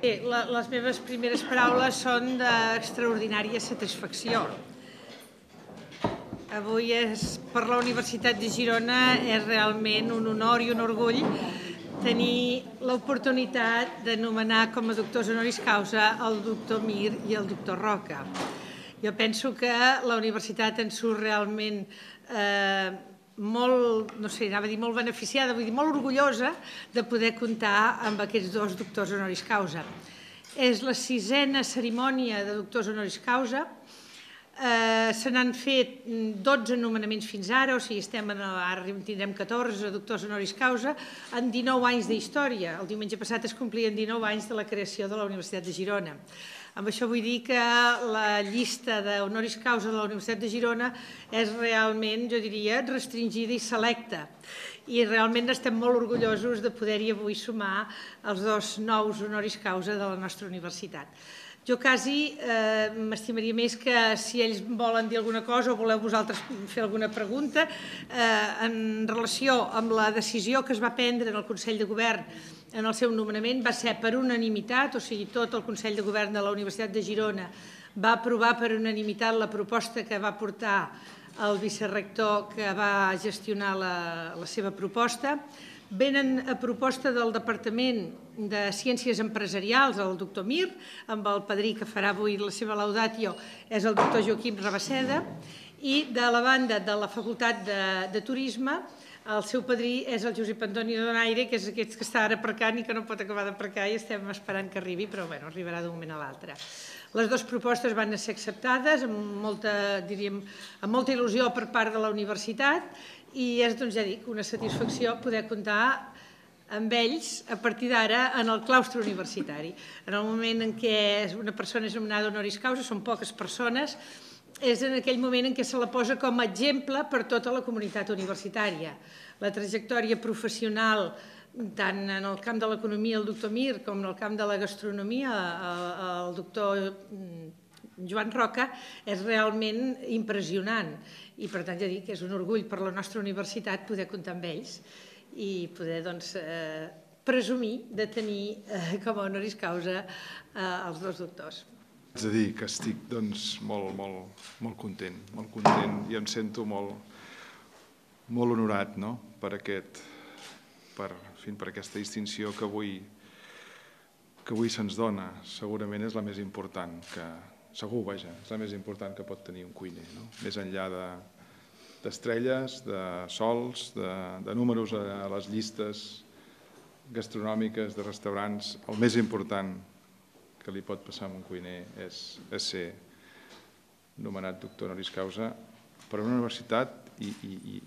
Bé, la, les meves primeres paraules són d'extraordinària satisfacció. Avui és, per la Universitat de Girona és realment un honor i un orgull tenir l'oportunitat de nomenar com a doctors honoris causa el doctor Mir i el doctor Roca. Jo penso que la universitat en surt realment eh, molt, no sé, anava a dir molt beneficiada, vull dir molt orgullosa de poder comptar amb aquests dos doctors honoris causa. És la sisena cerimònia de doctors honoris causa, Eh, se n'han fet 12 nomenaments fins ara, o sigui, estem en ara tindrem 14 doctors honoris causa, en 19 anys d'història. El diumenge passat es complien 19 anys de la creació de la Universitat de Girona. Amb això vull dir que la llista d'honoris causa de la Universitat de Girona és realment, jo diria, restringida i selecta. I realment estem molt orgullosos de poder-hi avui sumar els dos nous honoris causa de la nostra universitat. Jo quasi eh, m'estimaria més que si ells volen dir alguna cosa o voleu vosaltres fer alguna pregunta eh, en relació amb la decisió que es va prendre en el Consell de Govern en el seu nomenament va ser per unanimitat, o sigui, tot el Consell de Govern de la Universitat de Girona va aprovar per unanimitat la proposta que va portar el vicerrector que va gestionar la, la seva proposta. Venen a proposta del Departament de Ciències Empresarials, el doctor Mir, amb el padrí que farà avui la seva laudatio, és el doctor Joaquim Rabasseda, i de la banda de la Facultat de, de Turisme, el seu padrí és el Josep Antoni Donaire, que és aquest que està ara aparcant i que no pot acabar d'aparcar i estem esperant que arribi, però bueno, arribarà d'un moment a l'altre. Les dues propostes van ser acceptades amb molta, diríem, amb molta il·lusió per part de la universitat i és, doncs ja dic, una satisfacció poder comptar amb ells a partir d'ara en el claustre universitari. En el moment en què una persona és nomenada honoris causa, són poques persones, és en aquell moment en què se la posa com a exemple per tota la comunitat universitària. La trajectòria professional, tant en el camp de l'economia el doctor Mir com en el camp de la gastronomia el doctor mm, Joan Roca, és realment impressionant. I per tant ja dic que és un orgull per la nostra universitat poder comptar amb ells i poder doncs, eh, presumir de tenir eh, com a honoris causa eh, els dos doctors. Haig de dir que estic doncs, molt, molt, molt content, molt content i em sento molt, molt honorat no? per, aquest, per, fi, per aquesta distinció que avui, que avui se'ns dona. Segurament és la més important, que, segur, vaja, és la més important que pot tenir un cuiner. No? Més enllà de, d'estrelles, de sols, de, de números a les llistes gastronòmiques, de restaurants, el més important que li pot passar a un cuiner és, és ser nomenat doctor honoris causa per una universitat i, i, i,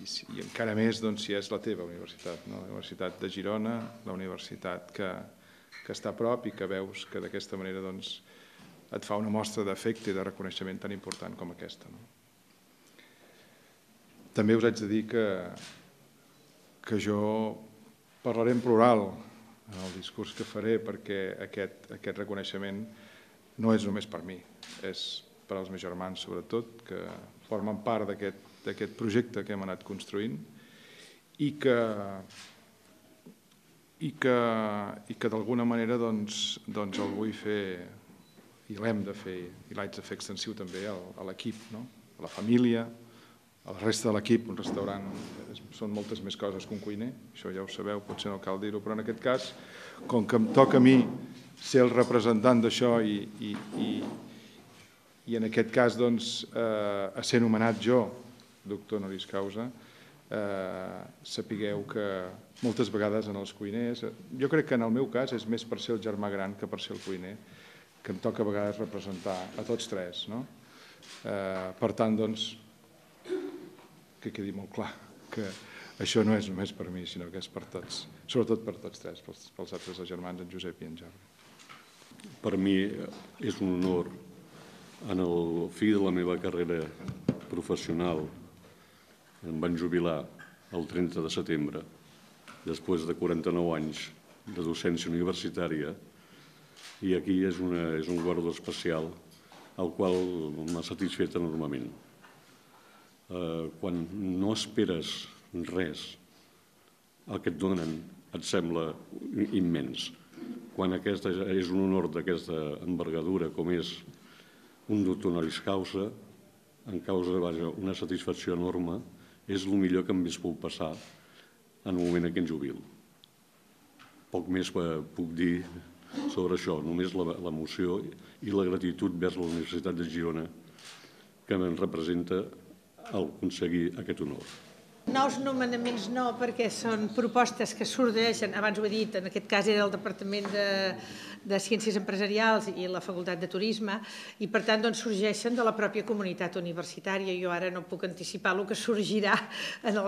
i, i encara més doncs, si és la teva universitat, no? la Universitat de Girona, la universitat que, que està a prop i que veus que d'aquesta manera doncs, et fa una mostra d'efecte i de reconeixement tan important com aquesta. No? També us haig de dir que, que jo parlaré en plural en el discurs que faré perquè aquest, aquest reconeixement no és només per mi, és per als meus germans sobretot, que formen part d'aquest projecte que hem anat construint i que, i que, i que d'alguna manera doncs, doncs el vull fer i l'hem de fer i l'haig de fer extensiu també a l'equip, no? a la família, a la resta de l'equip, un restaurant són moltes més coses que un cuiner, això ja ho sabeu, potser no cal dir-ho, però en aquest cas, com que em toca a mi ser el representant d'això i, i, i, i en aquest cas doncs, eh, a ser nomenat jo, doctor honoris causa, eh, sapigueu que moltes vegades en els cuiners, jo crec que en el meu cas és més per ser el germà gran que per ser el cuiner, que em toca a vegades representar a tots tres. No? Eh, per tant, doncs, que quedi molt clar que això no és només per mi, sinó que és per tots, sobretot per tots tres, pels, altres germans, en Josep i en Jordi. Per mi és un honor en el fi de la meva carrera professional em van jubilar el 30 de setembre després de 49 anys de docència universitària i aquí és, una, és un guardó especial al qual m'ha satisfet enormement eh, quan no esperes res, el que et donen et sembla immens. quan aquesta és un honor d'aquesta envergadura com és un doctor honoris causa, en causa vaja, una satisfacció enorme, és el millor que em més puc passar en el moment en què em jubil. Poc més puc dir sobre això, només l'emoció i la gratitud vers la Universitat de Girona que em representa al aconseguir aquest honor. Nous nomenaments no, perquè són propostes que sorgeixen, abans ho he dit, en aquest cas era el Departament de, de Ciències Empresarials i la Facultat de Turisme, i per tant doncs, sorgeixen de la pròpia comunitat universitària. Jo ara no puc anticipar el que sorgirà en la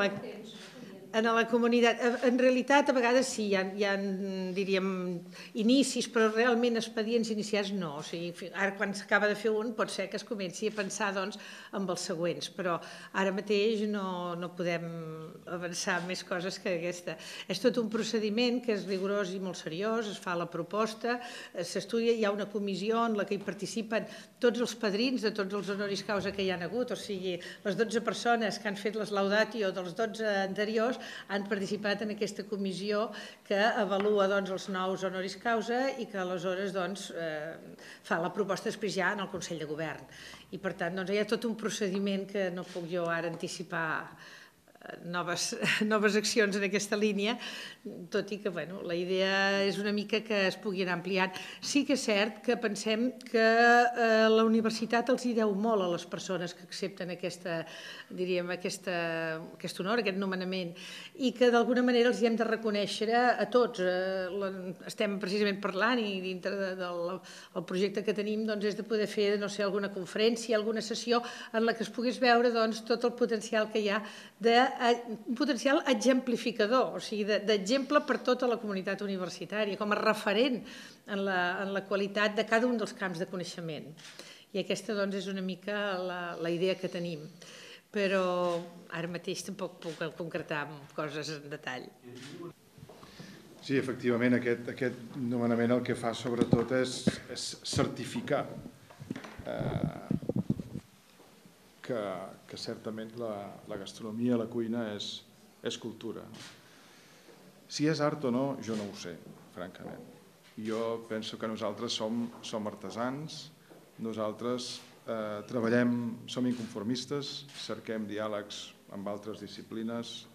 en la comunitat, en realitat a vegades sí, hi ha, hi ha diríem, inicis, però realment expedients iniciats no. O sigui, ara quan s'acaba de fer un pot ser que es comenci a pensar doncs, amb els següents, però ara mateix no, no podem avançar més coses que aquesta. És tot un procediment que és rigorós i molt seriós, es fa la proposta, s'estudia, hi ha una comissió en la que hi participen tots els padrins de tots els honoris causa que hi han hagut, o sigui, les 12 persones que han fet les laudatio dels 12 anteriors han participat en aquesta comissió que avalua doncs, els nous honoris causa i que aleshores doncs, eh, fa la proposta després ja en el Consell de Govern. I per tant doncs, hi ha tot un procediment que no puc jo ara anticipar noves, noves accions en aquesta línia, tot i que bueno, la idea és una mica que es pugui anar ampliant. Sí que és cert que pensem que eh, la universitat els hi deu molt a les persones que accepten aquesta, diríem, aquesta, aquest honor, aquest nomenament, i que d'alguna manera els hi hem de reconèixer a tots. Eh, estem precisament parlant i dintre de, del el projecte que tenim doncs, és de poder fer no sé, alguna conferència, alguna sessió en la que es pogués veure doncs, tot el potencial que hi ha de un potencial exemplificador, o sigui, d'exemple per tota la comunitat universitària, com a referent en la, en la qualitat de cada un dels camps de coneixement. I aquesta doncs, és una mica la, la idea que tenim. Però ara mateix tampoc puc concretar coses en detall. Sí, efectivament, aquest, aquest nomenament el que fa sobretot és, és certificar eh, que, que certament la, la gastronomia, la cuina és, és cultura. Si és art o no, jo no ho sé, francament. Jo penso que nosaltres som, som artesans, nosaltres eh, treballem, som inconformistes, cerquem diàlegs amb altres disciplines,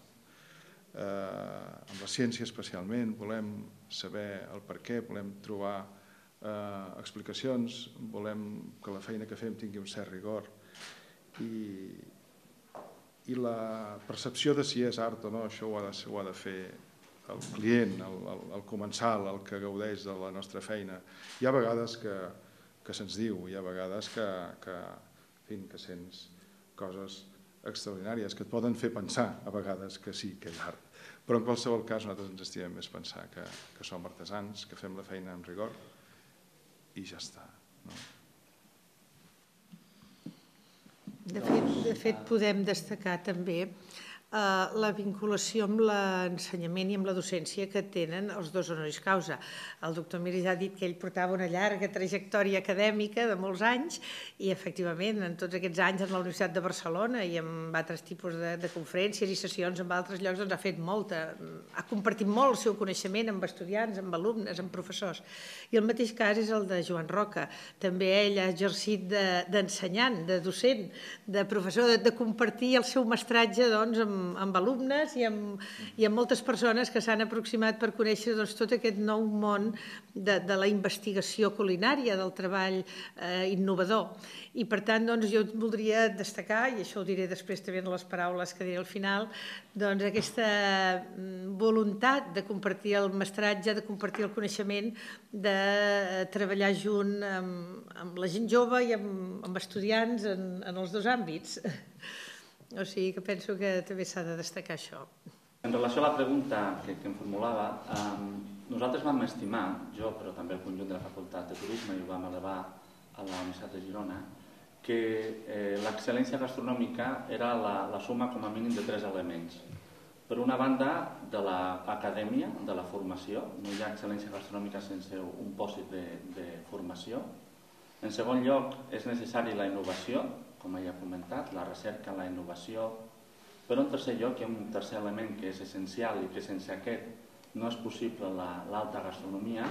eh, amb la ciència especialment, volem saber el per què, volem trobar eh, explicacions, volem que la feina que fem tingui un cert rigor i, i la percepció de si és art o no, això ho ha de, ho ha de fer el client, el, el, el comensal, el que gaudeix de la nostra feina. Hi ha vegades que, que se'ns diu, hi ha vegades que, que, en fi, que sents coses extraordinàries que et poden fer pensar a vegades que sí, que és art. Però en qualsevol cas nosaltres ens estimem més pensar que, que som artesans, que fem la feina amb rigor i ja està. No? De fet, de fet, podem destacar també la vinculació amb l'ensenyament i amb la docència que tenen els dos honoris causa. El doctor Miris ha dit que ell portava una llarga trajectòria acadèmica de molts anys i efectivament en tots aquests anys en la Universitat de Barcelona i amb altres tipus de, de conferències i sessions en altres llocs doncs ha fet molta, ha compartit molt el seu coneixement amb estudiants, amb alumnes, amb professors. I el mateix cas és el de Joan Roca. També ell ha exercit d'ensenyant, de, de docent, de professor, de, de compartir el seu mestratge doncs, amb, amb, alumnes i amb, i amb moltes persones que s'han aproximat per conèixer doncs, tot aquest nou món de, de la investigació culinària, del treball eh, innovador. I per tant, doncs, jo voldria destacar, i això ho diré després també en les paraules que diré al final, doncs, aquesta mm, voluntat de compartir el mestratge, de compartir el coneixement, de treballar junt amb, amb la gent jove i amb, amb estudiants en, en els dos àmbits. O sigui que penso que també s'ha de destacar això. En relació a la pregunta que, que em formulava, eh, nosaltres vam estimar, jo però també el conjunt de la Facultat de Turisme i ho vam elevar a la Universitat de Girona, que eh, l'excel·lència gastronòmica era la, la suma com a mínim de tres elements. Per una banda, de l'acadèmia, de la formació, no hi ha excel·lència gastronòmica sense un pòsit de, de formació. En segon lloc, és necessari la innovació, com ja he comentat, la recerca, la innovació, però en tercer lloc hi ha un tercer element que és essencial i que sense aquest no és possible l'alta la, gastronomia,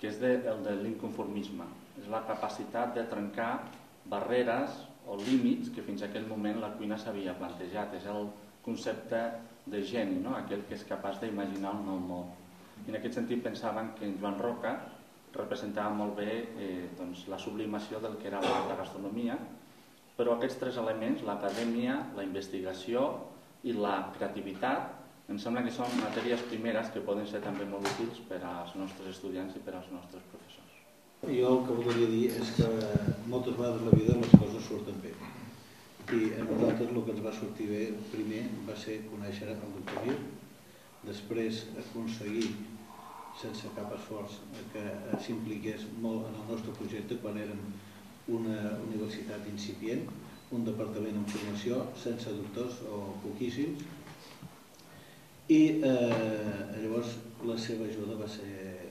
que és de, el de l'inconformisme. És la capacitat de trencar barreres o límits que fins a aquell moment la cuina s'havia plantejat. És el concepte de geni, no? aquell que és capaç d'imaginar un nou món. I en aquest sentit pensaven que en Joan Roca representava molt bé eh, doncs, la sublimació del que era la gastronomia, però aquests tres elements, l'acadèmia, la investigació i la creativitat, em sembla que són matèries primeres que poden ser també molt útils per als nostres estudiants i per als nostres professors. Jo el que voldria dir és que moltes vegades la vida les coses surten bé. I a nosaltres el que ens va sortir bé primer va ser conèixer el doctor Mir, després aconseguir sense cap esforç que s'impliqués molt en el nostre projecte quan érem una universitat incipient, un departament en formació sense doctors o poquíssims i eh, llavors la seva ajuda va ser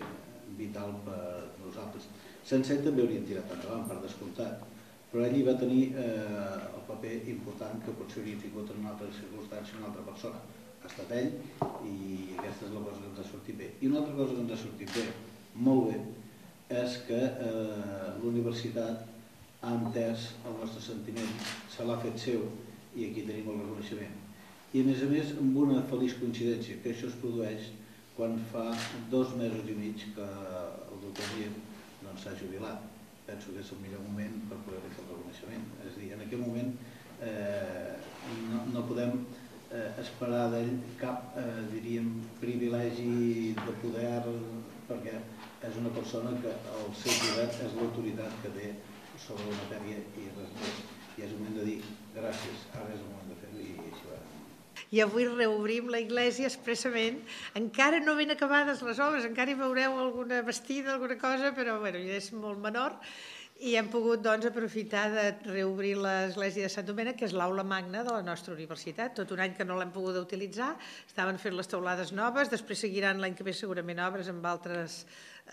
vital per nosaltres. Sense ell també haurien tirat endavant, per descomptat, però ell hi va tenir eh, el paper important que potser hauria tingut en una altra circumstància una altra persona ha estat ell i aquesta és la cosa que ens ha sortit bé. I una altra cosa que ens ha sortit bé, molt bé, és que eh, l'universitat ha entès el nostre sentiment, se l'ha fet seu i aquí tenim el reconeixement. I a més a més amb una feliç coincidència, que això es produeix quan fa dos mesos i mig que el doctor Miem doncs, s'ha jubilat. Penso que és el millor moment per poder fer el reconeixement. És a dir, en aquest moment eh, no, no podem eh, esperar d'ell cap, eh, diríem, privilegi de poder, perquè és una persona que el seu poder és l'autoritat que té sobre la matèria i res més. I és el moment de dir gràcies, ara és el moment de fer-ho i així va. I avui reobrim la iglesia expressament. Encara no ben acabades les obres, encara hi veureu alguna vestida, alguna cosa, però bueno, és molt menor i hem pogut doncs, aprofitar de reobrir l'església de Sant Domènec, que és l'aula magna de la nostra universitat. Tot un any que no l'hem pogut utilitzar, estaven fent les taulades noves, després seguiran l'any que ve segurament obres amb altres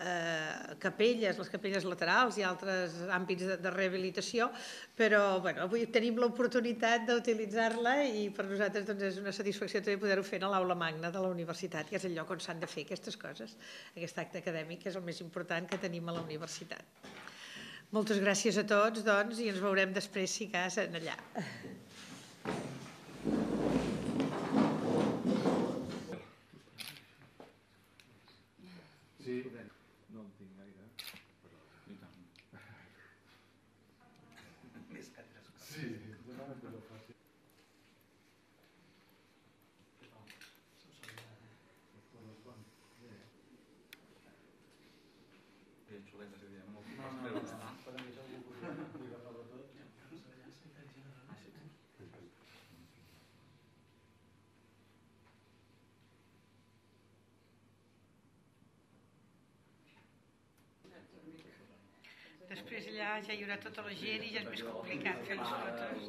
eh, capelles, les capelles laterals i altres àmbits de, de rehabilitació, però bueno, avui tenim l'oportunitat d'utilitzar-la i per nosaltres doncs, és una satisfacció també poder-ho fer a l'aula magna de la universitat, que és el lloc on s'han de fer aquestes coses. Aquest acte acadèmic és el més important que tenim a la universitat. Moltes gràcies a tots, doncs, i ens veurem després, si cas, en allà. Sí, no en tinc gaire, però... Més que tres coses. Sí, demà que ho faci. No, no, no. Després allà ja hi haurà tota la gent i ja és més complicat fer les fotos.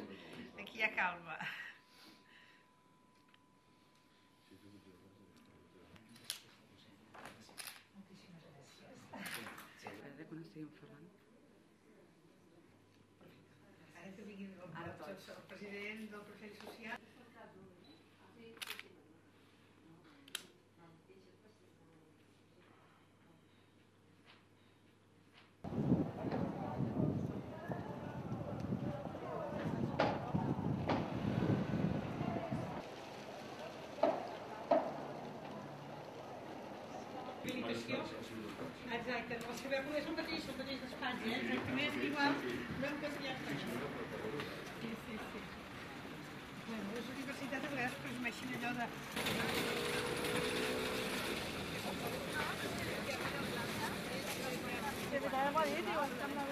Aquí hi ha calma. Você tiver com o mesmo barris, são barris das partes, é mesmo igual, mesmo com as crianças. Sim, sim, sim. Bom, hoje a Universidade de Leste, pois mexe melhor da... Gracias.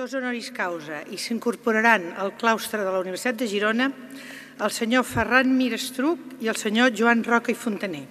Doctors honoris causa i s'incorporaran al claustre de la Universitat de Girona el senyor Ferran Mirestruc i el senyor Joan Roca i Fontaner.